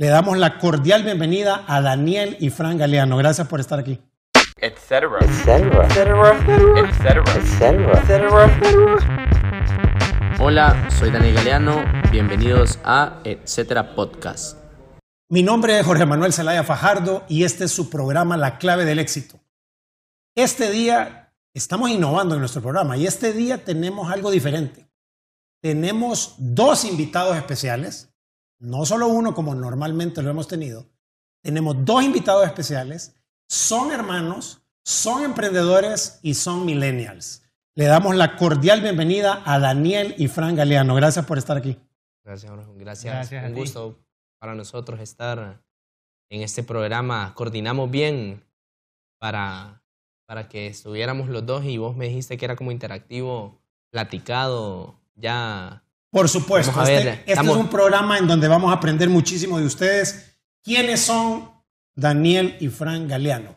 Le damos la cordial bienvenida a Daniel y Fran Galeano. Gracias por estar aquí. etcétera, etcétera, etcétera, etcétera. Hola, soy Daniel Galeano. Bienvenidos a Etcétera Podcast. Mi nombre es Jorge Manuel Zelaya Fajardo y este es su programa La clave del éxito. Este día estamos innovando en nuestro programa y este día tenemos algo diferente. Tenemos dos invitados especiales no solo uno como normalmente lo hemos tenido, tenemos dos invitados especiales, son hermanos, son emprendedores y son millennials. Le damos la cordial bienvenida a Daniel y Fran Galeano. Gracias por estar aquí. Gracias, Gracias. Un gusto para nosotros estar en este programa. Coordinamos bien para, para que estuviéramos los dos y vos me dijiste que era como interactivo, platicado, ya por supuesto, este, este, es un programa en donde vamos a aprender muchísimo de ustedes. ¿Quiénes son Daniel y Fran Galeano?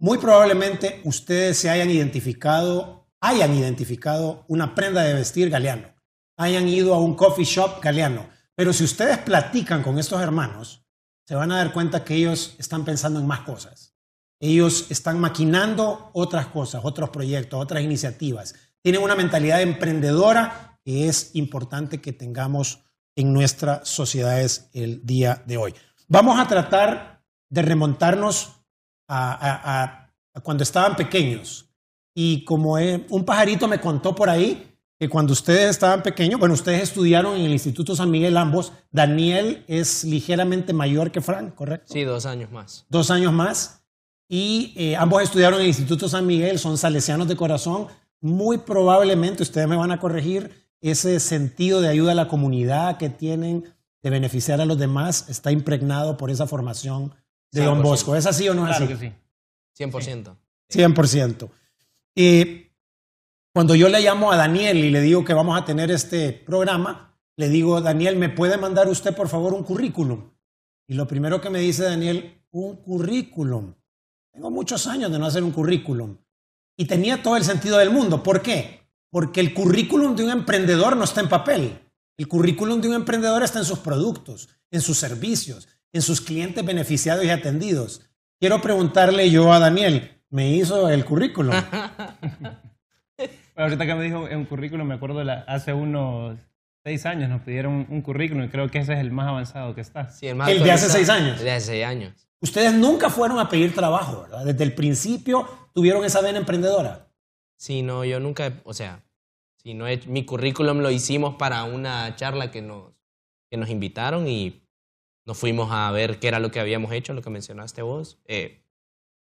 Muy probablemente ustedes se hayan identificado, hayan identificado una prenda de vestir Galeano, hayan ido a un coffee shop Galeano. Pero si ustedes platican con estos hermanos, se van a dar cuenta que ellos están pensando en más cosas. Ellos están maquinando otras cosas, otros proyectos, otras iniciativas. Tienen una mentalidad emprendedora que es importante que tengamos en nuestras sociedades el día de hoy. Vamos a tratar de remontarnos a, cuando estaban pequeños. Y como un pajarito me contó por ahí, que cuando ustedes estaban pequeños, bueno, ustedes estudiaron en el Instituto San Miguel ambos. Daniel es ligeramente mayor que Frank, ¿correcto? Sí, dos años más. Dos años más. Y eh, ambos estudiaron en el Instituto San Miguel, son salesianos de corazón. Muy probablemente, ustedes me van a corregir, ese sentido de ayuda a la comunidad que tienen de beneficiar a los demás está impregnado por esa formación de Don Bosco. ¿Es así o no es así? Que sí. 100%. 100%. Y cuando yo le llamo a Daniel y le digo que vamos a tener este programa, le digo, Daniel, ¿me puede mandar usted por favor un currículum? Y lo primero que me dice Daniel, un currículum. Tengo muchos años de no hacer un currículum. Y tenía todo el sentido del mundo. ¿Por qué? Porque el currículum de un emprendedor no está en papel. El currículum de un emprendedor está en sus productos, en sus servicios, en sus clientes beneficiados y atendidos. Quiero preguntarle yo a Daniel, ¿me hizo el currículum? ahorita que me dijo un currículum, me acuerdo hace unos seis años nos pidieron un, currículum y creo que ese es el más avanzado que está. Sí, el, de hace seis años. El de hace seis años. Ustedes nunca fueron a pedir trabajo, ¿verdad? Desde el principio tuvieron esa vena emprendedora. Sí, no, yo nunca, o sea, si no he, mi currículum lo hicimos para una charla que nos, que nos invitaron y nos fuimos a ver qué era lo que habíamos hecho, lo que mencionaste vos, eh,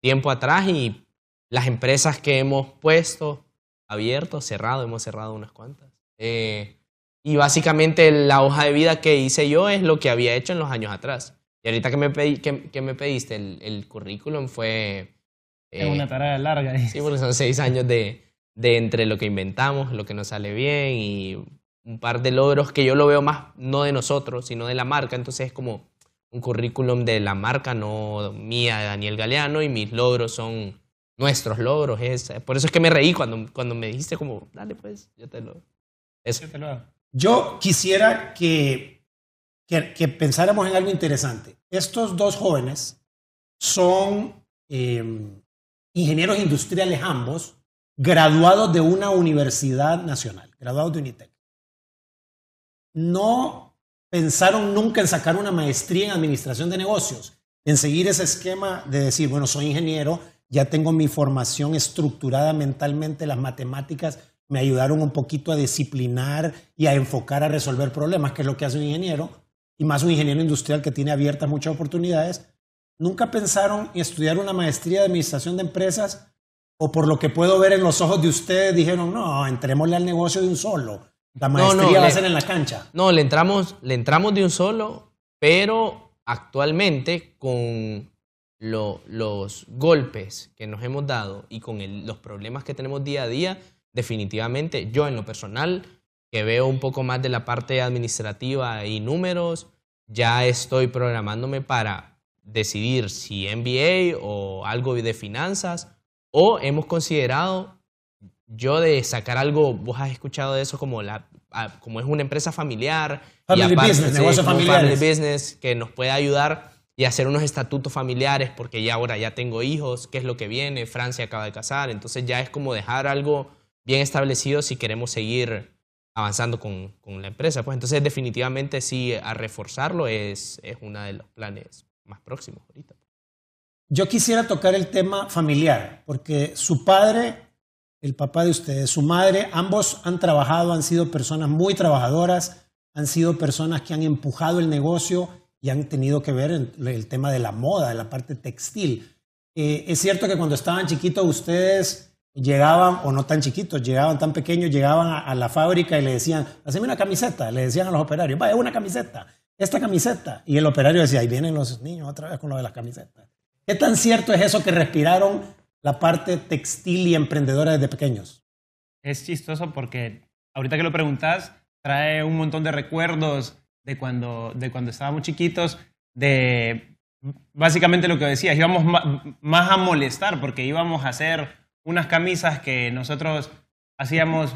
tiempo atrás y las empresas que hemos puesto, abierto, cerrado, hemos cerrado unas cuantas. Eh, y básicamente la hoja de vida que hice yo es lo que había hecho en los años atrás. Y ahorita que me, que, me pediste el, el currículum fue es una tarea larga. Sí, porque son seis años de, de entre lo que inventamos, lo que nos sale bien y un par de logros que yo lo veo más no de nosotros, sino de la marca. Entonces es como un currículum de la marca, no mía, de Daniel Galeano, y mis logros son nuestros logros. Es, por eso es que me reí cuando, cuando me dijiste como, dale pues, yo te lo... Eso. Yo, te lo hago. yo quisiera que, que, que, pensáramos en algo interesante. Estos dos jóvenes son eh, ingenieros industriales ambos, graduados de una universidad nacional, graduados de UNITEC. No pensaron nunca en sacar una maestría en administración de negocios, en seguir ese esquema de decir, bueno, soy ingeniero, ya tengo mi formación estructurada mentalmente, las matemáticas me ayudaron un poquito a disciplinar y a enfocar a resolver problemas, que es lo que hace un ingeniero, y más un ingeniero industrial que tiene abiertas muchas oportunidades, ¿Nunca pensaron en estudiar una maestría de administración de empresas? ¿O por lo que puedo ver en los ojos de ustedes dijeron, no, entrémosle al negocio de un solo? La maestría va a ser en la cancha. No, le entramos, le entramos de un solo, pero actualmente con los golpes que nos hemos dado y con los problemas que tenemos día a día, definitivamente yo en lo personal, que veo un poco más de la parte administrativa y números, ya estoy programándome para decidir si MBA o algo de finanzas, o hemos considerado yo de sacar algo, vos has escuchado de eso como, la, ah, como es una empresa familiar. Family business, negocio familiar. Family business que nos puede ayudar y hacer unos estatutos familiares porque ya ahora ya tengo hijos, qué es lo que viene, Francia acaba de casar, entonces ya es como dejar algo bien establecido si queremos seguir avanzando con, con la empresa. Pues entonces definitivamente sí, a reforzarlo es, es uno de los planes más próximos ahorita. Yo quisiera tocar el tema familiar, porque su padre, el papá de ustedes, su madre, ambos han trabajado, han sido personas muy trabajadoras, han sido personas que han empujado el negocio y han tenido que ver el tema de la moda, de la parte textil. Eh, es cierto que cuando estaban chiquitos ustedes llegaban, o no tan chiquitos, llegaban tan pequeños, llegaban a, la fábrica y le decían, haceme una camiseta, le decían a los operarios, vaya, una camiseta, esta camiseta. Y el operario decía, ahí vienen los niños otra vez con lo de las camisetas. ¿Qué tan cierto es eso que respiraron la parte textil y emprendedora desde pequeños? Es chistoso porque ahorita que lo preguntas, trae un montón de recuerdos de cuando, de cuando estábamos chiquitos, de básicamente lo que decías, íbamos más a molestar porque íbamos a hacer unas camisas que nosotros hacíamos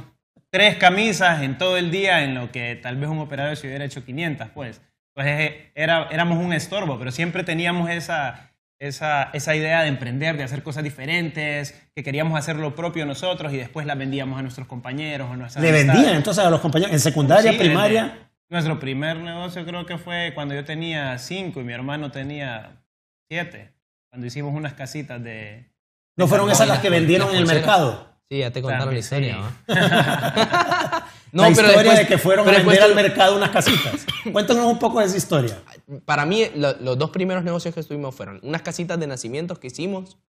tres camisas en todo el día, en lo que tal vez un operario se hubiera hecho 500, pues. Pues eh, era, éramos un estorbo, pero siempre teníamos esa, esa, esa, idea de emprender, de hacer cosas diferentes, que queríamos hacer lo propio nosotros y después la vendíamos a nuestros compañeros o nuestras ¿Le vendían entonces a los compañeros en secundaria, primaria? nuestro primer negocio creo que fue cuando yo tenía cinco y mi hermano tenía siete, cuando hicimos unas casitas de... ¿No fueron esas las que vendieron en el mercado? Sí, ya te contaron la historia. no, la pero historia de que fueron a vender al mercado unas casitas. Cuéntanos un poco de esa historia. Para mí, los dos primeros negocios que estuvimos fueron unas casitas de nacimientos que hicimos,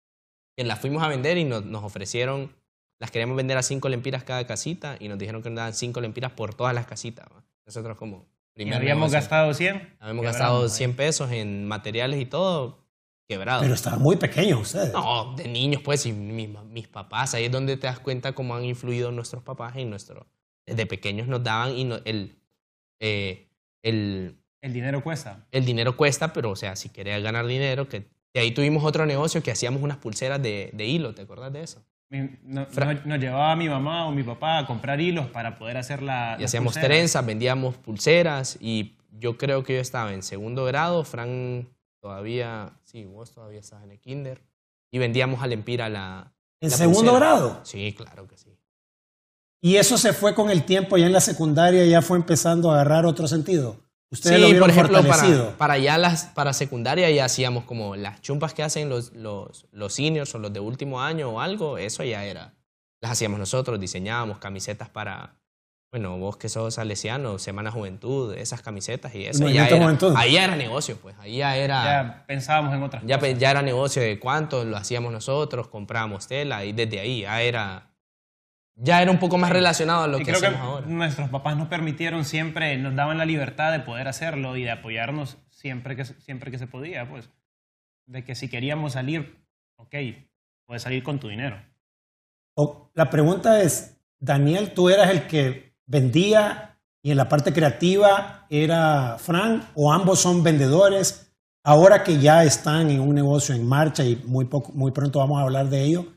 que las fuimos a vender y nos, ofrecieron, las queríamos vender a cinco lempiras cada casita y nos dijeron que nos daban cinco lempiras por todas las casitas. Nosotros como... ¿Habíamos gastado 100? Habíamos gastado 100 pesos en materiales y todo, quebrado. Pero estaban muy pequeños ustedes. No, de niños, pues, y mis, mis, papás. Ahí es donde te das cuenta cómo han influido nuestros papás y nuestro. Desde pequeños nos daban y el, eh, el. El dinero cuesta. El dinero cuesta, pero, o sea, si querías ganar dinero, que. Y ahí tuvimos otro negocio que hacíamos unas pulseras de, de hilo, ¿te acuerdas de eso? Nos no, llevaba mi mamá o mi papá a comprar hilos para poder hacer la. Y hacíamos trenzas, vendíamos pulseras y yo creo que yo estaba en segundo grado, Fran todavía, sí, vos todavía estás en el kinder. Y vendíamos al Empira la... ¿En segundo grado? Sí, claro que sí. ¿Y eso se fue con el tiempo, ya en la secundaria ya fue empezando a agarrar otro sentido? Ustedes sí, lo por ejemplo, para, para, ya las, para secundaria ya hacíamos como las chumpas que hacen los, los, los seniors o los de último año o algo, eso ya era. Las hacíamos nosotros, diseñábamos camisetas para, bueno, vos que sos salesiano, Semana Juventud, esas camisetas y eso. Ya era, ahí ya era negocio, pues. Ahí ya era. Ya pensábamos en otras ya, cosas. Ya era negocio de cuánto lo hacíamos nosotros, comprábamos tela y desde ahí ya era. Ya era un poco más relacionado a lo que hacemos ahora. Nuestros papás nos permitieron siempre, nos daban la libertad de poder hacerlo y de apoyarnos siempre que, siempre que se podía, pues. De que si queríamos salir, ok, puedes salir con tu dinero. la pregunta es, Daniel, tú eras el que vendía y en la parte creativa era Frank o ambos son vendedores. Ahora que ya están en un negocio en marcha y muy, poco, muy pronto vamos a hablar de ello,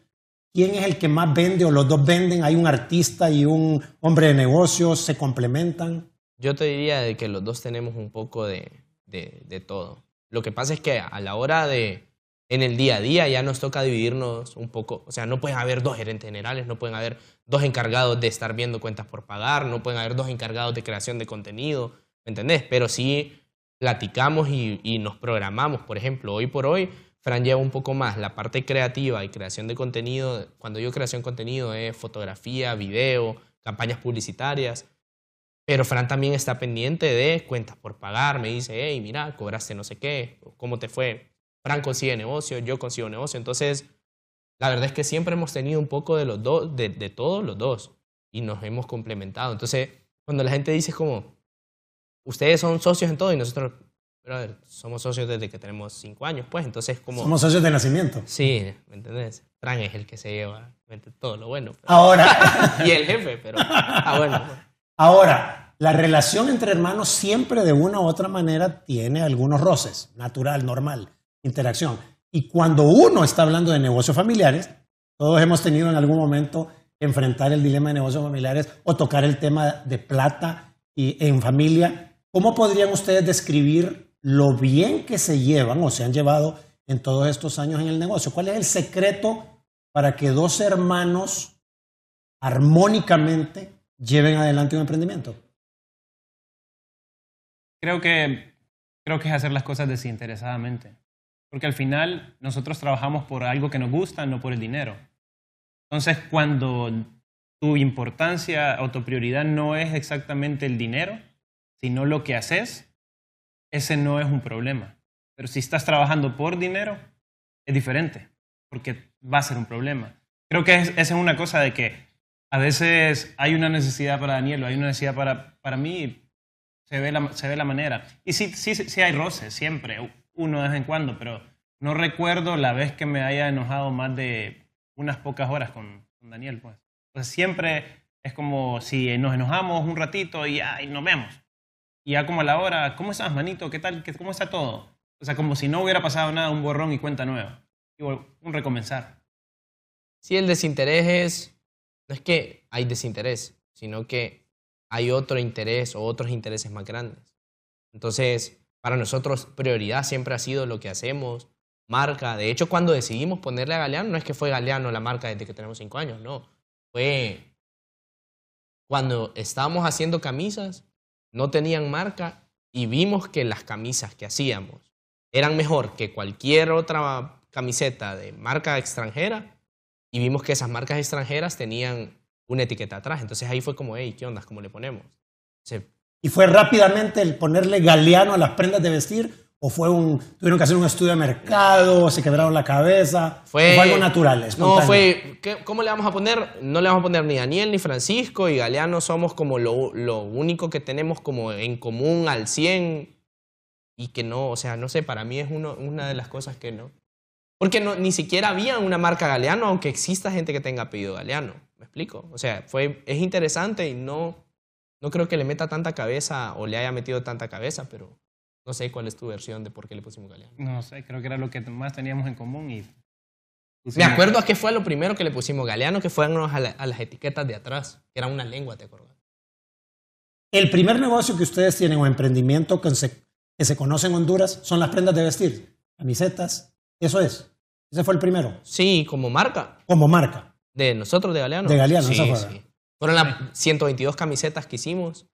¿quién es el que más vende o los dos venden? ¿Hay un artista y un hombre de negocios? ¿Se complementan? Yo te diría que los dos tenemos un poco de, de, de todo. Lo que pasa es que a la hora de, en el día a día ya nos toca dividirnos un poco, o sea, no pueden haber dos gerentes generales, no pueden haber dos encargados de estar viendo cuentas por pagar, no pueden haber dos encargados de creación de contenido, ¿me entendés? Pero sí platicamos y, nos programamos, por ejemplo, hoy por hoy, Fran lleva un poco más la parte creativa y creación de contenido, cuando yo creación de contenido es fotografía, video, campañas publicitarias, pero Fran también está pendiente de cuentas por pagar, me dice, hey, mira, cobraste no sé qué, ¿cómo te fue? Fran consigue negocio, yo consigo negocio. Entonces, la verdad es que siempre hemos tenido un poco de los dos, de, todos los dos, y nos hemos complementado. Entonces, cuando la gente dice como, ustedes son socios en todo y nosotros, somos socios desde que tenemos cinco años, pues, entonces como... Somos socios de nacimiento. Sí, ¿me entendés? Fran es el que se lleva todo lo bueno. Ahora... y el jefe, pero... Ah, bueno. Pues. Ahora, la relación entre hermanos siempre de una u otra manera tiene algunos roces, natural, normal interacción. Y cuando uno está hablando de negocios familiares, todos hemos tenido en algún momento enfrentar el dilema de negocios familiares o tocar el tema de plata y en familia. ¿Cómo podrían ustedes describir lo bien que se llevan o se han llevado en todos estos años en el negocio? ¿Cuál es el secreto para que dos hermanos armónicamente lleven adelante un emprendimiento? Creo que, creo que es hacer las cosas desinteresadamente. Porque al final nosotros trabajamos por algo que nos gusta, no por el dinero. Entonces, cuando tu importancia o tu prioridad no es exactamente el dinero, sino lo que haces, ese no es un problema. Pero si estás trabajando por dinero, es diferente, porque va a ser un problema. Creo que esa es una cosa de que a veces hay una necesidad para Daniel o hay una necesidad para, para mí, se ve, la, se ve la manera. Y sí, sí, sí hay roces, siempre, uno de vez en cuando, pero no recuerdo la vez que me haya enojado más de unas pocas horas con, Daniel. Pues. pues siempre es como si nos enojamos un ratito y, ay, nos vemos. Y ya como a la hora, ¿cómo estás, manito? ¿Qué tal? ¿Cómo está todo? O sea, como si no hubiera pasado nada, un borrón y cuenta nueva. un recomenzar. Sí, el desinterés es no es que hay desinterés, sino que hay otro interés o otros intereses más grandes. Entonces, para nosotros prioridad siempre ha sido lo que hacemos, marca. De hecho, cuando decidimos ponerle a Galeano, no es que fue Galeano la marca desde que tenemos cinco años, no. Fue cuando estábamos haciendo camisas, no tenían marca y vimos que las camisas que hacíamos eran mejor que cualquier otra camiseta de marca extranjera y vimos que esas marcas extranjeras tenían una etiqueta atrás. Entonces ahí fue como, hey, ¿qué onda? ¿Cómo le ponemos? ¿Y fue rápidamente el ponerle galeano a las prendas de vestir? ¿O fue un, tuvieron que hacer un estudio de mercado, se quebraron la cabeza? Fue, ¿O algo natural, No, fue, ¿cómo le vamos a poner? No le vamos a poner ni Daniel ni Francisco y Galeano somos como lo, lo único que tenemos como en común al 100 y que no, o sea, no sé, para mí es uno, una de las cosas que no. Porque no, ni siquiera había una marca Galeano, aunque exista gente que tenga apellido Galeano. ¿Me explico? O sea, fue, es interesante y no, no creo que le meta tanta cabeza o le haya metido tanta cabeza, pero no sé cuál es tu versión de por qué le pusimos Galeano. No sé, creo que era lo que más teníamos en común y... Me acuerdo a qué fue lo primero que le pusimos Galeano, que fueron a, a las etiquetas de atrás, que era una lengua, ¿te acuerdas? El primer negocio que ustedes tienen o emprendimiento que se, que se conoce en Honduras son las prendas de vestir, camisetas, eso es. Ese fue el primero. Sí, como marca. Como marca. De nosotros, de Galeano. De Galeano, sí, fue. Sí. Fueron las 122 camisetas que hicimos,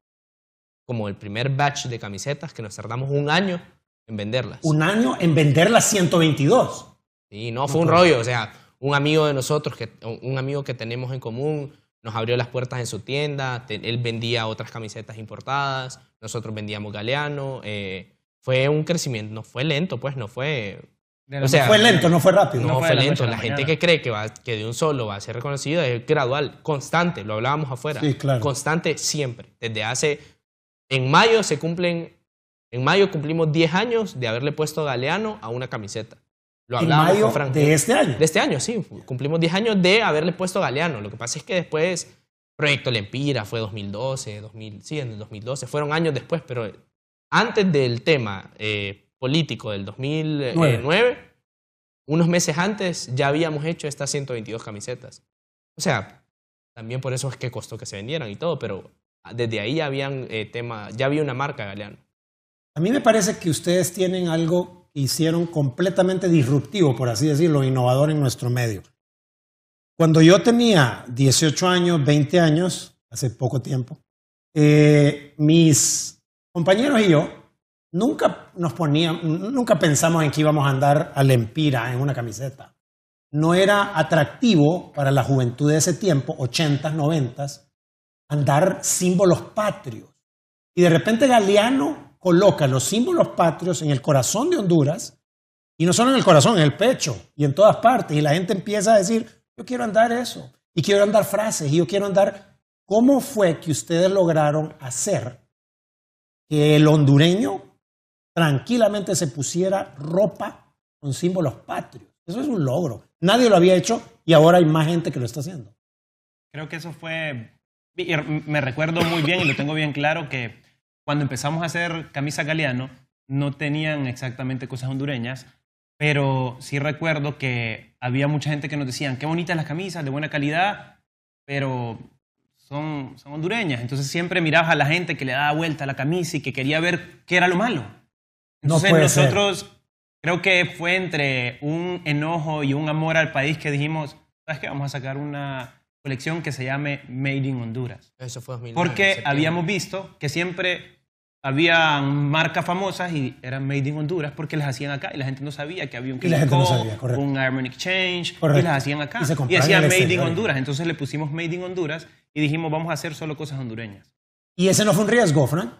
como el primer batch de camisetas que nos tardamos un año en venderlas. Un año en vender las 122. Sí, no, fue un rollo. O sea, un amigo de nosotros, que, un amigo que tenemos en común, nos abrió las puertas en su tienda. Él vendía otras camisetas importadas, nosotros vendíamos Galeano. Eh, fue un crecimiento, no fue lento, pues, no fue o sea, fue lento, no fue rápido. No, fue, lento. La, gente que cree que, va, que de un solo va a ser reconocido es gradual, constante, lo hablábamos afuera. Sí, claro. Constante siempre. Desde hace. En mayo se cumplen. En mayo cumplimos 10 años de haberle puesto Galeano a una camiseta. Lo hablábamos ¿En mayo con Frank. ¿De este año? De este año, sí. Cumplimos 10 años de haberle puesto Galeano. Lo que pasa es que después. Proyecto Lempira fue 2012, 2000, sí, en el 2012. Fueron años después, pero antes del tema. Eh, político del 2009, unos meses antes ya habíamos hecho estas 122 camisetas. O sea, también por eso es que costó que se vendieran y todo, pero desde ahí ya, habían, eh, tema, ya había una marca Galeano. A mí me parece que ustedes tienen algo que hicieron completamente disruptivo, por así decirlo, innovador en nuestro medio. Cuando yo tenía 18 años, 20 años, hace poco tiempo, eh, mis compañeros y yo nunca nos poníamos, nunca pensamos en que íbamos a andar al Empira en una camiseta. No era atractivo para la juventud de ese tiempo, 80s, 90 andar símbolos patrios. Y de repente Galeano coloca los símbolos patrios en el corazón de Honduras, y no solo en el corazón, en el pecho y en todas partes. Y la gente empieza a decir, yo quiero andar eso, y quiero andar frases, y yo quiero andar... ¿Cómo fue que ustedes lograron hacer que el hondureño tranquilamente se pusiera ropa con símbolos patrios. Eso es un logro. Nadie lo había hecho y ahora hay más gente que lo está haciendo. Creo que eso fue, me recuerdo muy bien y lo tengo bien claro que cuando empezamos a hacer camisa galeano no tenían exactamente cosas hondureñas, pero sí recuerdo que había mucha gente que nos decían, qué bonitas las camisas, de buena calidad, pero son, son hondureñas. Entonces siempre mirabas a la gente que le daba vuelta a la camisa y que quería ver qué era lo malo. Entonces nosotros creo que fue entre un enojo y un amor al país que dijimos, ¿sabes qué? Vamos a sacar una colección que se llame Made in Honduras. Eso fue 2009, Porque habíamos visto que siempre había marcas famosas y eran Made in Honduras porque las hacían acá y la gente no sabía que había un Y la gente no Clinico, sabía, correcto. un Iron Exchange Correcto. y las hacían acá. Y se Y, hacían Made in. Honduras. Entonces le pusimos Made in Honduras y dijimos, vamos a hacer solo cosas hondureñas. Y ese no fue un riesgo, Frank.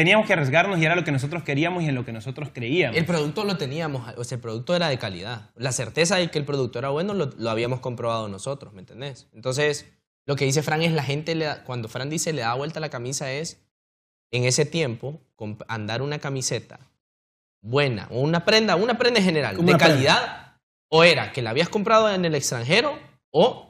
Teníamos que arriesgarnos y era lo que nosotros queríamos y en lo que nosotros creíamos. El producto lo teníamos, o sea, el producto era de calidad. La certeza de que el producto era bueno lo, lo habíamos comprobado nosotros, ¿me entendés? Entonces, lo que dice Fran es la gente, le da- cuando Fran dice le da vuelta a la camisa es, en ese tiempo, andar una camiseta buena, o una prenda, una prenda en general, de prenda. calidad, o era que la habías comprado en el extranjero, o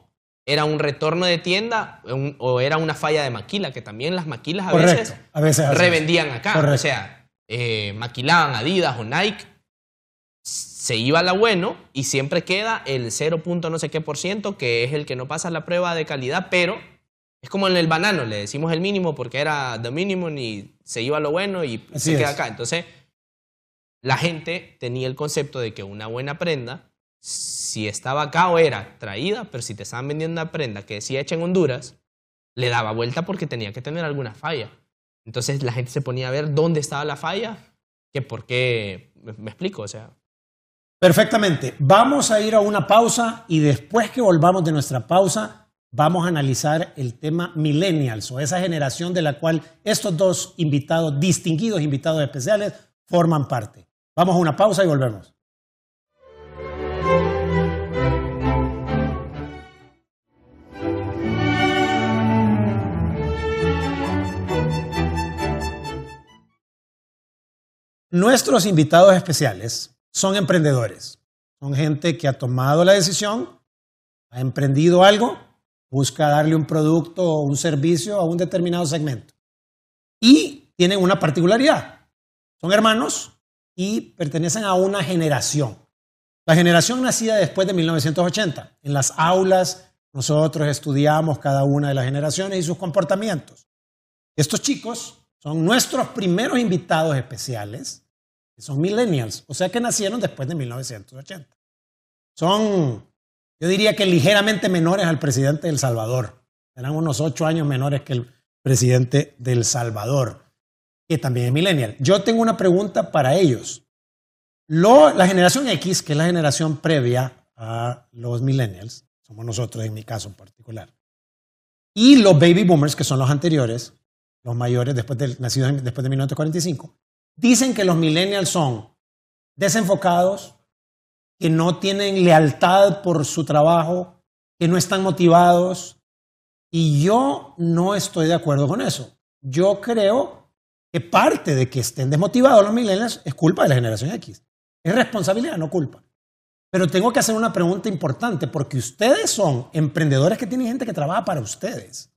era un retorno de tienda, un- o era una falla de maquila, que también las maquilas a Correcto. veces A revendían acá. Correcto. O sea, eh, maquilaban Adidas o Nike, se iba a la bueno y siempre queda el 0. punto no sé qué por ciento, que es el que no pasa la prueba de calidad, pero es como en el banano, le decimos el mínimo porque era the minimum y se iba a lo bueno y Así se queda es. acá. Entonces, la gente tenía el concepto de que una buena prenda, si estaba acá o era traída, pero si te estaban vendiendo una prenda que decía hecha en Honduras, le daba vuelta porque tenía que tener alguna falla. Entonces la gente se ponía a ver dónde estaba la falla, que por qué, me, me explico, o sea, Perfectamente. Vamos a ir a una pausa y después que volvamos de nuestra pausa, vamos a analizar el tema millennials o esa generación de la cual estos dos invitados, distinguidos invitados especiales, forman parte. Vamos a una pausa y volvemos. Nuestros invitados especiales son emprendedores. Son gente que ha tomado la decisión, ha emprendido algo, busca darle un producto o un servicio a un determinado segmento. Y tienen una particularidad. Son hermanos y pertenecen a una generación. La generación nacida después de 1980. En las aulas nosotros estudiamos cada una de las generaciones y sus comportamientos. Estos chicos son nuestros primeros invitados especiales, que son millennials, o sea que nacieron después de 1980. Son, yo diría que ligeramente menores al presidente del Salvador. Serán unos ocho años menores que el presidente del Salvador, que también es millennial. Yo tengo una pregunta para ellos. Lo- la generación X, que es la generación previa a los millennials, somos nosotros en mi caso en particular, y los baby boomers, que son los anteriores, los mayores después de, nacidos después de 1945, dicen que los millennials son desenfocados, que no tienen lealtad por su trabajo, que no están motivados. Y yo no estoy de acuerdo con eso. Yo creo que parte de que estén desmotivados los millennials es culpa de la generación X. Es responsabilidad, no culpa. Pero tengo que hacer una pregunta importante porque ustedes son emprendedores que tienen gente que trabaja para ustedes.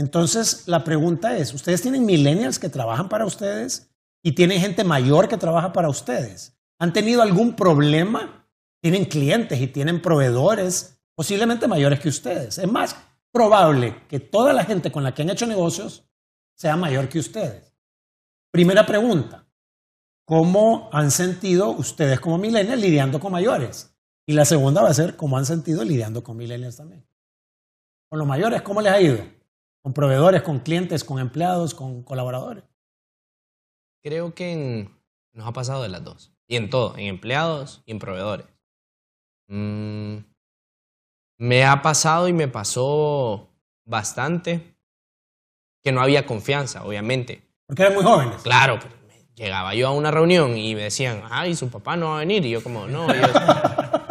Entonces, la pregunta es, ¿ustedes tienen millennials que trabajan para ustedes y tienen gente mayor que trabaja para ustedes? ¿Han tenido algún problema? Tienen clientes y tienen proveedores posiblemente mayores que ustedes. Es más probable que toda la gente con la que han hecho negocios sea mayor que ustedes. Primera pregunta, ¿cómo han sentido ustedes como millennials lidiando con mayores? Y la segunda va a ser, ¿cómo han sentido lidiando con millennials también? Con los mayores, ¿cómo les ha ido? Con proveedores, con clientes, con empleados, con colaboradores. creo que en- nos ha pasado de las dos. Y en todo, en empleados y en proveedores. Mm, me ha pasado y me pasó bastante que no había confianza, obviamente. Porque eran muy jóvenes. Claro, pero llegaba yo a una reunión y me decían, ay, su papá no va a venir. Y yo como, no, yo,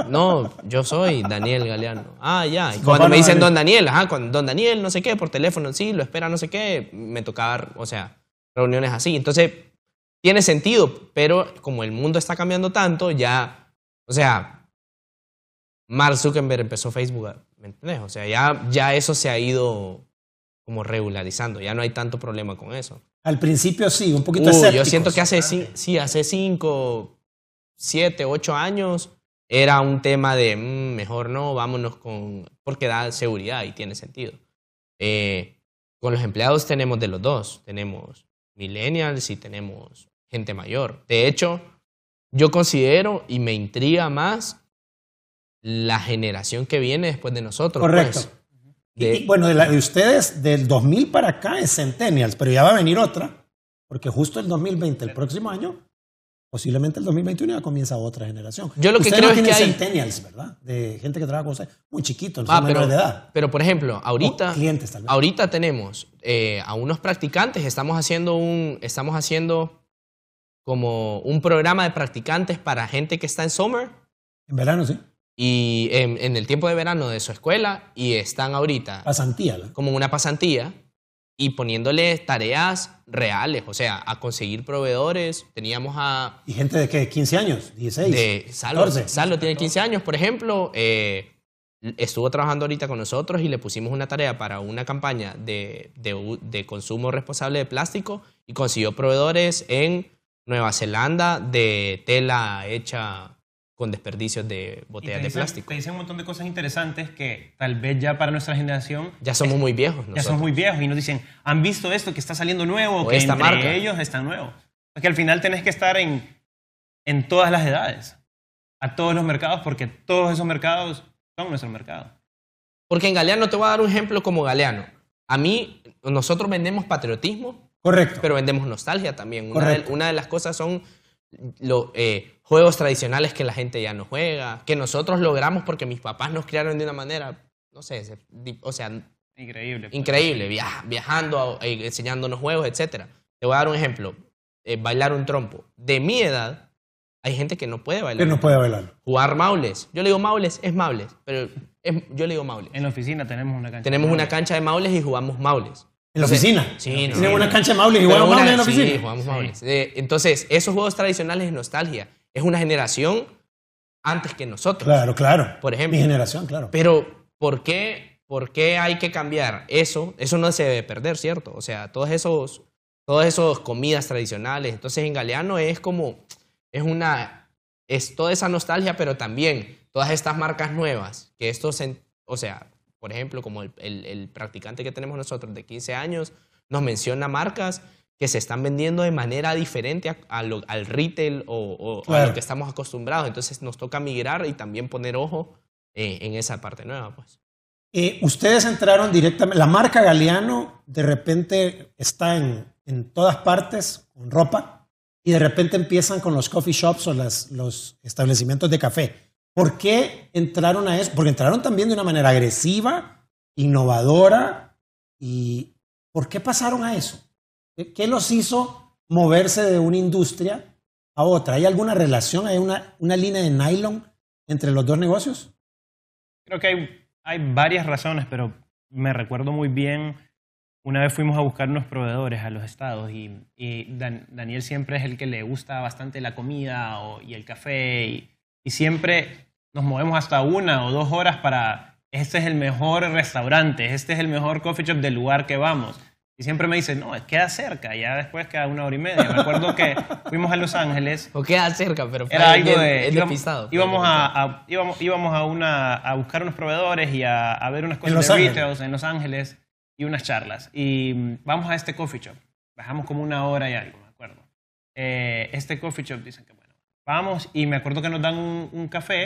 no, yo soy Daniel Galeano. Ah, ya. Y cuando me dicen don Daniel, ajá, cuando don Daniel, no sé qué, por teléfono, sí, lo espera, no sé qué, me tocaba, o sea, reuniones así. Entonces, tiene sentido, pero como el mundo está cambiando tanto, ya, o sea, Mark Zuckerberg empezó Facebook, ¿me entiendes? O sea, ya, ya eso se ha ido como regularizando, ya no hay tanto problema con eso. Al principio sí, un poquito Uh, yo siento que hace, sí, hace cinco, siete, ocho años era un tema de mm, mejor no, vámonos con, porque da seguridad y tiene sentido. Eh, con los empleados tenemos de los dos, tenemos millennials y tenemos gente mayor. De hecho, yo considero y me intriga más la generación que viene después de nosotros. Correcto. Pues, bueno, de, la, de ustedes, del 2000 para acá es Centennials, pero ya va a venir otra, porque justo el 2020, el próximo año, posiblemente el 2021 ya comienza otra generación. Yo lo que creo es que hay centennials, ¿verdad? De gente que trabaja con muy chiquitos, no ah, pero, de edad. Pero por ejemplo, ahorita clientes, tal vez. ahorita tenemos eh, a unos practicantes, estamos haciendo un estamos haciendo como un programa de practicantes para gente que está en summer. En verano, sí. Y en, el tiempo de verano de su escuela y están ahorita pasantía, como una pasantía y poniéndole tareas reales, o sea, a conseguir proveedores. Teníamos a... ¿Y gente de qué? ¿15 años? ¿16? De Salo. Salo tiene 15 años, por ejemplo. Eh, estuvo trabajando ahorita con nosotros y le pusimos una tarea para una campaña de, de, consumo responsable de plástico y consiguió proveedores en Nueva Zelanda de tela hecha con desperdicios de botellas de plástico. Te dicen un montón de cosas interesantes que tal vez ya para nuestra generación... Ya somos muy viejos. Ya somos muy viejos y nos dicen, ¿han visto esto que está saliendo nuevo? que esta entre marca. ellos está nuevo. Porque al final tenés que estar en, en todas las edades, a todos los mercados, porque todos esos mercados son nuestro mercado. Porque en Galeano, te voy a dar un ejemplo como Galeano. A mí, nosotros vendemos patriotismo. Correcto. Pero vendemos nostalgia también. Una de, una de, las cosas son lo, eh, juegos tradicionales que la gente ya no juega, que nosotros logramos porque mis papás nos criaron de una manera, no sé, o sea, increíble. Pues. Increíble, viajando, eh, enseñándonos juegos, etc. Te voy a dar un ejemplo, eh, bailar un trompo. De mi edad, hay gente que no puede bailar. Que no puede bailar. Jugar maules. Yo le digo maules, es maules, pero yo le digo maules. En la oficina tenemos una cancha. Tenemos una cancha de maules y jugamos maules. ¿En la oficina? Sí, no. ¿Tiene una cancha de maules y jugamos maules en la oficina? Sí, jugamos maules. entonces, esos juegos tradicionales de nostalgia es una generación antes que nosotros. Claro, claro. Por ejemplo. Mi generación, claro. Pero, ¿por qué, ¿por qué hay que cambiar eso? Eso no se debe perder, ¿cierto? O sea, todos esos, todas esas comidas tradicionales. Entonces, en Galeano es como, es una, es toda esa nostalgia, pero también todas estas marcas nuevas, que esto, o sea, por ejemplo, como el, el practicante que tenemos nosotros de 15 años, nos menciona marcas que se están vendiendo de manera diferente al retail o, a lo que estamos acostumbrados. Entonces nos toca migrar y también poner ojo eh, en esa parte nueva. Pues. Eh, ustedes entraron directamente, la marca Galeano de repente está en, en todas partes con ropa y de repente empiezan con los coffee shops o las, los establecimientos de café. ¿Por qué entraron a eso? Porque entraron también de una manera agresiva, innovadora y ¿por qué pasaron a eso? ¿Qué los hizo moverse de una industria a otra? ¿Hay alguna relación? ¿Hay una, una línea de nylon entre los dos negocios? Creo que hay, hay varias razones, pero me recuerdo muy bien, una vez fuimos a buscar unos proveedores a los estados y, Daniel siempre es el que le gusta bastante la comida y el café y, y siempre nos movemos hasta una o dos horas para, este es el mejor restaurante, este es el mejor coffee shop del lugar que vamos. Y siempre me dicen, no, queda cerca, ya después queda una hora y media. Me acuerdo que fuimos a Los Ángeles. O queda cerca, pero era algo de. Íbamos, íbamos a, íbamos, íbamos, a, una, a buscar unos proveedores y a, a ver unas cosas de retail en Los Ángeles y unas charlas. Y mm, vamos a este coffee shop. Bajamos como una hora y algo, me acuerdo. Eh, este coffee shop dicen que bueno. Vamos y me acuerdo que nos dan un, café.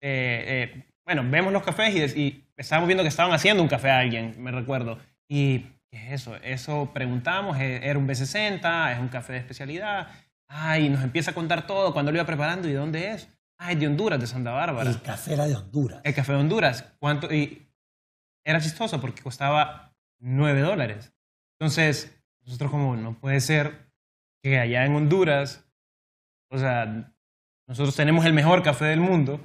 Eh, eh, bueno, vemos los cafés y, y estábamos viendo que estaban haciendo un café a alguien, me recuerdo. Y ¿Qué es eso? Eso preguntamos, ¿e-, era un B60, es un café de especialidad. Ay, nos empieza a contar todo cuando lo iba preparando y de dónde es. Ay, de Honduras, de Santa Bárbara. El café era de Honduras. El café de Honduras. ¿Cuánto? Y era chistoso porque costaba 9 dólares. Entonces, nosotros como, no puede ser que allá en Honduras, o sea, nosotros tenemos el mejor café del mundo,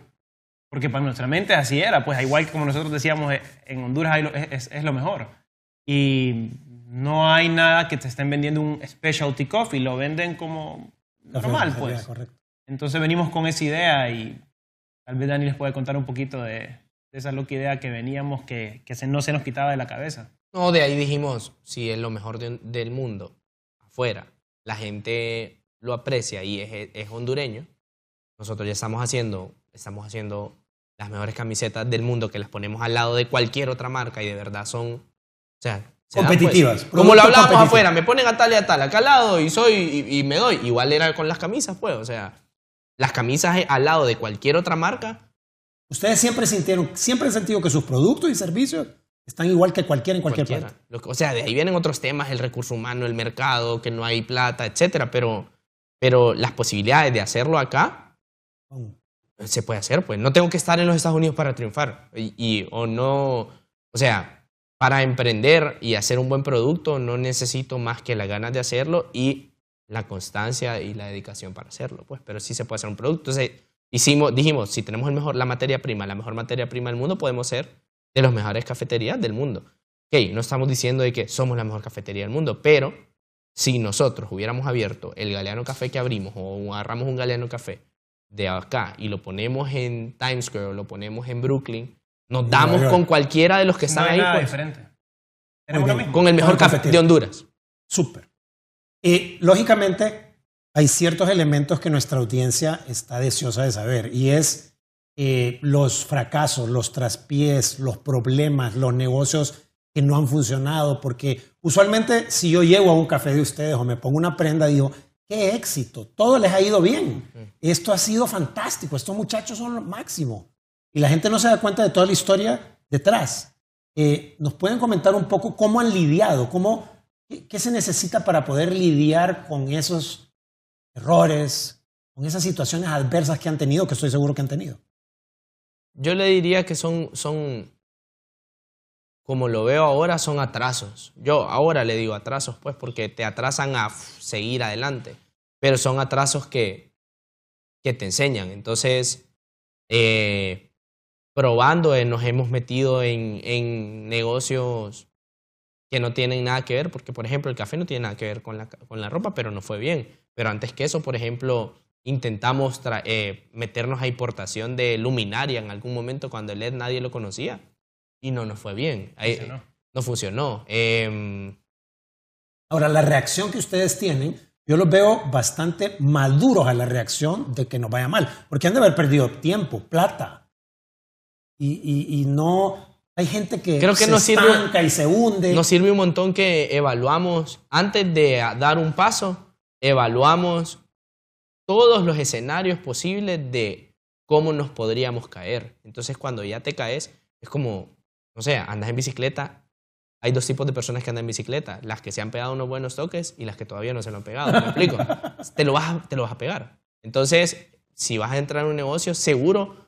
porque para nuestra mente así era, pues igual que como nosotros decíamos, en Honduras es lo mejor y no hay nada que te estén vendiendo un specialty coffee, lo venden como normal, pues. Entonces venimos con esa idea y tal vez Dani les puede contar un poquito de, esa loca idea que veníamos que, que no se nos quitaba de la cabeza. No, de ahí dijimos, si es lo mejor del mundo, afuera, la gente lo aprecia y es, es hondureño, nosotros ya estamos haciendo estamos haciendo las mejores camisetas del mundo que las ponemos al lado de cualquier otra marca y de verdad son, sea, pues, competitivas. como lo hablábamos afuera, me ponen a tal y a tal, acá al lado y soy y, me doy. Igual era con las camisas, pues, o sea, las camisas al lado de cualquier otra marca. Ustedes siempre sintieron, siempre han sentido que sus productos y servicios están igual que cualquiera en cualquier parte. O sea, de ahí vienen otros temas, el recurso humano, el mercado, que no hay plata, etcétera, pero, pero las posibilidades de hacerlo acá se puede hacer, pues. No tengo que estar en los Estados Unidos para triunfar. y o no, o sea, para emprender y hacer un buen producto no necesito más que las ganas de hacerlo y la constancia y la dedicación para hacerlo, pues, pero sí se puede hacer un producto. Entonces, hicimos, dijimos, si tenemos mejor, la materia prima, la mejor materia prima del mundo, podemos ser de las mejores cafeterías del mundo. No estamos diciendo de que somos la mejor cafetería del mundo, pero si nosotros hubiéramos abierto el Galeano Café que abrimos o agarramos un Galeano Café de acá y lo ponemos en Times Square o lo ponemos en Brooklyn, nos damos con cualquiera de los que están ahí. Nada pues. diferente. Con el mejor café de Honduras. Súper. Y lógicamente hay ciertos elementos que nuestra audiencia está deseosa de saber y es eh, los fracasos, los traspiés, los problemas, los negocios que no han funcionado, porque usualmente si yo llego a un café de ustedes o me pongo una prenda, digo, qué éxito, todo les ha ido bien, esto ha sido fantástico, estos muchachos son lo máximo. Y la gente no se da cuenta de toda la historia detrás. Eh, ¿Nos pueden comentar un poco cómo han lidiado? Cómo, qué, se necesita para poder lidiar con esos errores, con esas situaciones adversas que han tenido, que estoy seguro que han tenido? Yo le diría que son, son, como lo veo ahora, son atrasos. Yo ahora le digo atrasos, pues, porque te atrasan a seguir adelante, pero son atrasos que, que te enseñan. Entonces, eh, probando, eh, nos hemos metido en, en, negocios que no tienen nada que ver, porque por ejemplo el café no tiene nada que ver con la, con la ropa, pero no fue bien. Pero antes que eso, por ejemplo, intentamos eh, meternos a importación de luminaria en algún momento cuando el LED nadie lo conocía y no nos fue bien. No funcionó. Em, Ahora, la reacción que ustedes tienen, yo los veo bastante maduros a la reacción de que nos vaya mal, porque han de haber perdido tiempo, plata, y, no hay gente que, Creo que se nos estanca y se hunde. Nos sirve un montón que evaluamos, antes de dar un paso, evaluamos todos los escenarios posibles de cómo nos podríamos caer. Entonces cuando ya te caes, es como, no sé, andas en bicicleta. Hay dos tipos de personas que andan en bicicleta, las que se han pegado unos buenos toques y las que todavía no se lo han pegado. ¿Me explico? te, lo vas te lo vas a pegar. Entonces, si vas a entrar en un negocio, seguro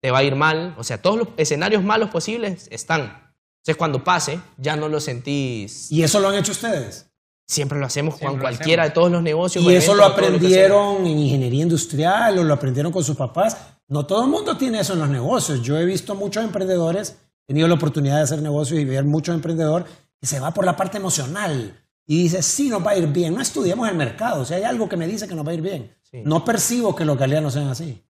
te va a ir mal. O sea, todos los escenarios malos posibles están. Entonces, cuando pase, ya no lo sentís. ¿Y eso lo han hecho ustedes? Siempre lo hacemos con cualquiera de todos los negocios. ¿Y eso lo aprendieron en ingeniería industrial o lo aprendieron con sus papás? No todo el mundo tiene eso en los negocios. Yo he visto muchos emprendedores, he tenido la oportunidad de hacer negocios y ver muchos emprendedores que se va por la parte emocional y dice, sí, nos va a ir bien. No estudiamos el mercado. O sea, hay algo que me dice que nos va a ir bien. No percibo que los galeanos sean así.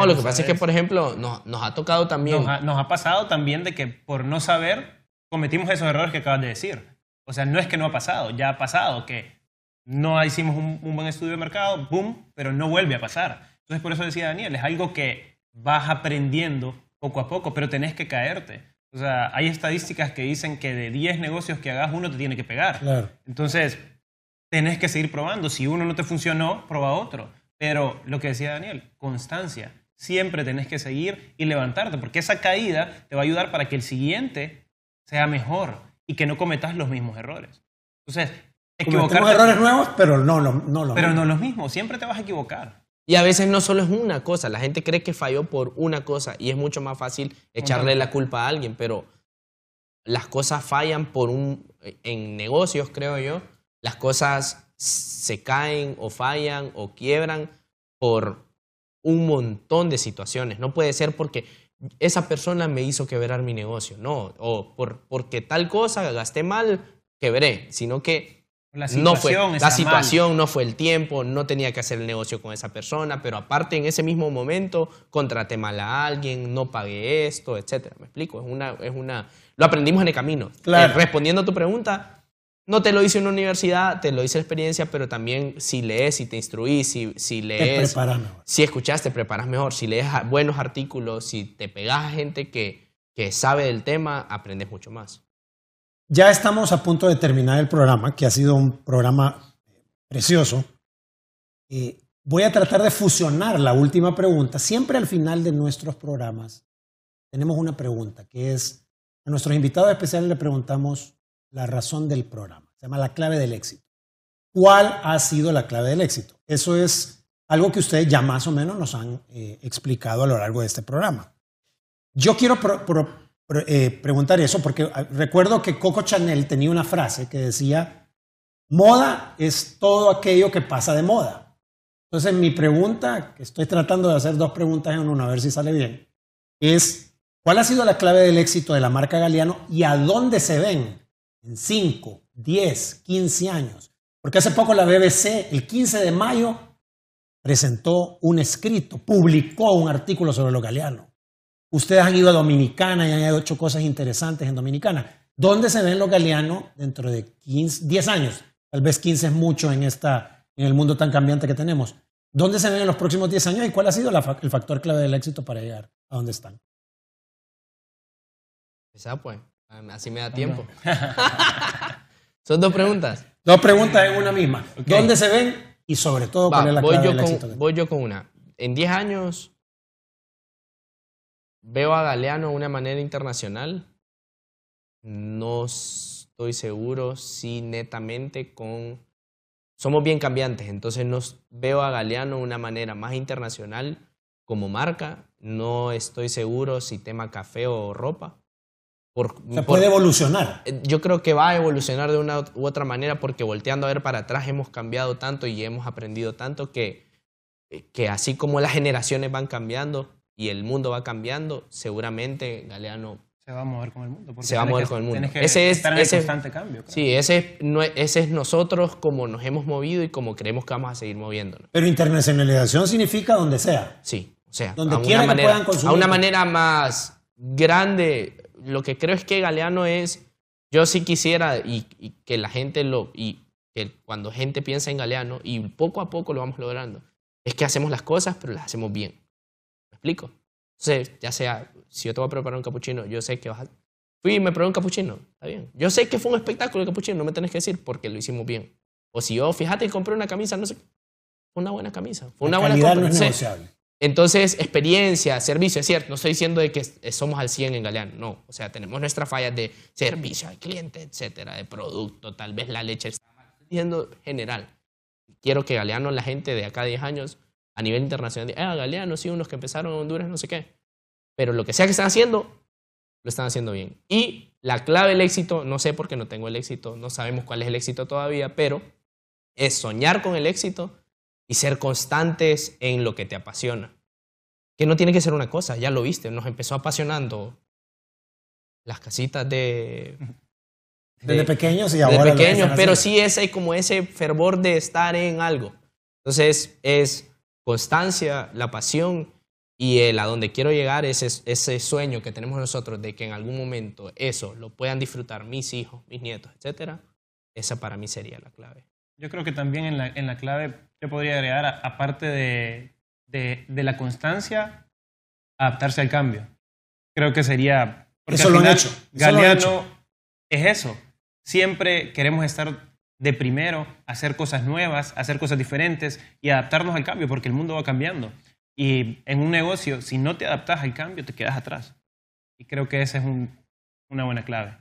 No, lo que pasa es que, por ejemplo, nos, nos ha tocado también. Nos ha, pasado también de que por no saber cometimos esos errores que acabas de decir. O sea, no es que no ha pasado, ya ha pasado, que no hicimos un, buen estudio de mercado, boom, pero no vuelve a pasar. Entonces, por eso decía Daniel, es algo que vas aprendiendo poco a poco, pero tenés que caerte. O sea, hay estadísticas que dicen que de 10 negocios que hagas, uno te tiene que pegar. Claro. Entonces, tenés que seguir probando. Si uno no te funcionó, prueba otro. Pero lo que decía Daniel, constancia. Siempre tenés que seguir y levantarte, porque esa caída te va a ayudar para que el siguiente sea mejor y que no cometas los mismos errores. Entonces, equivocarte. errores nuevos, pero no, no, no Pero no los mismos, siempre te vas a equivocar. Y a veces no solo es una cosa, la gente cree que falló por una cosa y es mucho más fácil echarle la culpa a alguien, pero las cosas fallan por un, en negocios, creo yo, las cosas se caen o fallan o quiebran por un montón de situaciones. No puede ser porque esa persona me hizo quebrar mi negocio, no, o por, porque tal cosa gasté mal, quebré, sino que no fue la situación, no fue el tiempo, no tenía que hacer el negocio con esa persona, pero aparte en ese mismo momento contraté mal a alguien, no pagué esto, etcétera. ¿Me explico? Es una, es una, lo aprendimos en el camino. Claro. respondiendo a tu pregunta, no te lo dice una universidad, te lo dice la experiencia, pero también si lees, si te instruís, si, si lees, te mejor. si escuchas, te preparas mejor, si lees buenos artículos, si te pegas a gente que, que sabe del tema, aprendes mucho más. Ya estamos a punto de terminar el programa, que ha sido un programa precioso. Eh, voy a tratar de fusionar la última pregunta. Siempre al final de nuestros programas tenemos una pregunta, que es, a nuestros invitados especiales le preguntamos la razón del programa. Se llama la clave del éxito. ¿Cuál ha sido la clave del éxito? Eso es algo que ustedes ya más o menos nos han eh, explicado a lo largo de este programa. Yo quiero eh, preguntar eso porque ah, recuerdo que Coco Chanel tenía una frase que decía, moda es todo aquello que pasa de moda. Entonces mi pregunta, que estoy tratando de hacer dos preguntas en una, a ver si sale bien, es, ¿cuál ha sido la clave del éxito de la marca Galeano y a dónde se ven en 5, 10, 15 años? Porque hace poco la BBC, el 15 de mayo, presentó un escrito, publicó un artículo sobre lo galeano. Ustedes han ido a Dominicana y han hecho cosas interesantes en Dominicana. ¿Dónde se ven los galeanos dentro de 15, 10 años? Tal vez 15 es mucho en, esta, en el mundo tan cambiante que tenemos. ¿Dónde se ven en los próximos 10 años y cuál ha sido el factor clave del éxito para llegar a donde están? Esa pues, así me da tiempo. Son dos preguntas. Dos preguntas en una misma. ¿Dónde se ven y sobre todo cuál es la clave del éxito? Voy yo con una. En 10 años veo a Galeano de una manera internacional. No estoy seguro si netamente con... Somos bien cambiantes, entonces nos veo a Galeano de una manera más internacional como marca. No estoy seguro si tema café o ropa. Se puede evolucionar. Eh, yo creo que va a evolucionar de una u otra manera porque volteando a ver para atrás hemos cambiado tanto y hemos aprendido tanto que, que así como las generaciones van cambiando, y el mundo va cambiando, seguramente Galeano se va a mover con el mundo. Se va a mover con el mundo. ese es, estar en constante cambio. Sí, ese es, ese es nosotros como nos hemos movido y como creemos que vamos a seguir moviéndonos. Pero internacionalización significa donde sea. Sí, o sea, donde quiera que puedan consumir. A una manera más grande, lo que creo es que Galeano es, yo sí quisiera y, que la gente lo, y que cuando gente piensa en Galeano, y poco a poco lo vamos logrando, es que hacemos las cosas, pero las hacemos bien explico? Entonces, ya sea, si yo te voy a preparar un capuchino, yo sé que vas a... Fui y me preparé un capuchino, está bien. Yo sé que fue un espectáculo el capuchino, no me tenés que decir porque lo hicimos bien. O si yo, fíjate, compré una camisa, no sé, fue una buena camisa, fue una buena compra. No es negociable. Entonces, experiencia, servicio, es cierto, no estoy diciendo de que somos al 100 en Galeano, no. O sea, tenemos nuestras fallas de servicio al cliente, etcétera, de producto, tal vez la leche está mal. Estoy diciendo general. Quiero que Galeano, la gente de acá 10 años, a nivel internacional, ah, Galeano, sí, unos que empezaron en Honduras, no sé qué. Pero lo que sea que están haciendo, lo están haciendo bien. Y la clave del éxito, no sé por qué no tengo el éxito, no sabemos cuál es el éxito todavía, pero es soñar con el éxito y ser constantes en lo que te apasiona. Que no tiene que ser una cosa, ya lo viste, nos empezó apasionando las casitas de... Desde pequeños y ahora... De pequeños, pero sí ese como ese fervor de estar en algo. Entonces es constancia, la pasión y el a donde quiero llegar, ese, ese sueño que tenemos nosotros de que en algún momento eso lo puedan disfrutar mis hijos, mis nietos, etcétera, esa para mí sería la clave. Yo creo que también en la, en la clave yo podría agregar, aparte de, de, la constancia, adaptarse al cambio. Creo que sería... Eso lo han hecho. Galeano es eso. Siempre queremos estar de primero hacer cosas nuevas, hacer cosas diferentes y adaptarnos al cambio, porque el mundo va cambiando. Y en un negocio, si no te adaptas al cambio, te quedas atrás. Y creo que esa es una buena clave.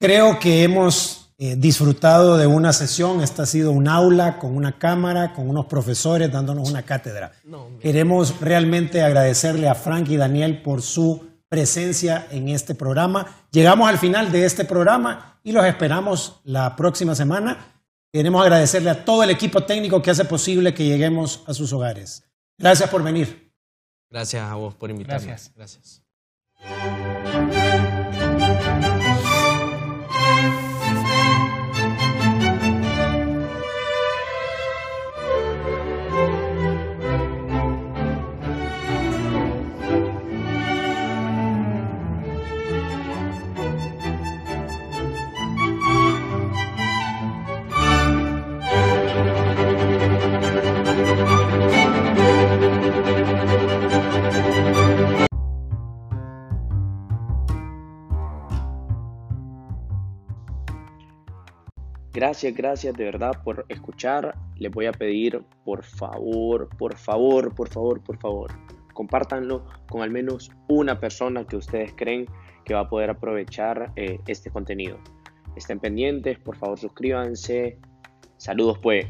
Creo que hemos eh, disfrutado de una sesión. Esta ha sido un aula con una cámara, con unos profesores dándonos una cátedra. Queremos realmente agradecerle a Frank y Daniel por su presencia en este programa. Llegamos al final de este programa y los esperamos la próxima semana. Queremos agradecerle a todo el equipo técnico que hace posible que lleguemos a sus hogares. Gracias por venir. Gracias a vos por invitarme. Gracias. Gracias. Gracias, gracias de verdad por escuchar. Les voy a pedir, por favor, por favor, por favor, por favor, compártanlo con al menos una persona que ustedes creen que va a poder aprovechar eh, este contenido. Estén pendientes, por favor suscríbanse. Saludos pues.